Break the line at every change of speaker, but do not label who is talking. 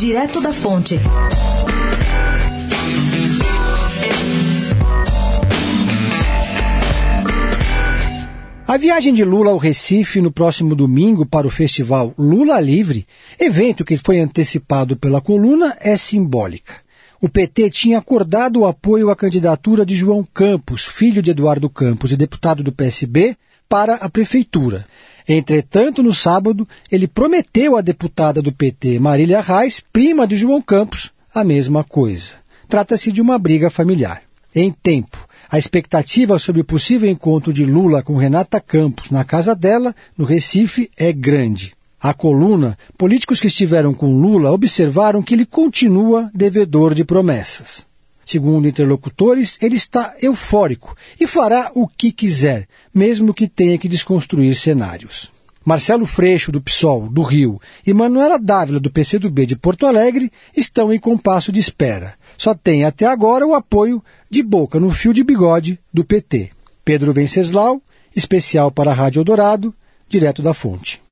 Direto da Fonte.
A viagem de Lula ao Recife no próximo domingo para o festival Lula Livre, evento que foi antecipado pela coluna, é simbólica. O PT tinha acordado o apoio à candidatura de João Campos, filho de Eduardo Campos e deputado do PSB, para a prefeitura. Entretanto, no sábado, ele prometeu à deputada do PT, Marília Reis, prima de João Campos, a mesma coisa. Trata-se de uma briga familiar. Em tempo, a expectativa sobre o possível encontro de Lula com Renata Campos na casa dela, no Recife, é grande. A coluna, políticos que estiveram com Lula observaram que ele continua devedor de promessas. Segundo interlocutores, ele está eufórico e fará o que quiser, mesmo que tenha que desconstruir cenários. Marcelo Freixo, do PSOL, do Rio, e Manuela Dávila, do PCdoB de Porto Alegre, estão em compasso de espera só tem até agora o apoio de boca no fio de bigode do PT. Pedro Venceslau, especial para a Rádio Eldorado, direto da fonte.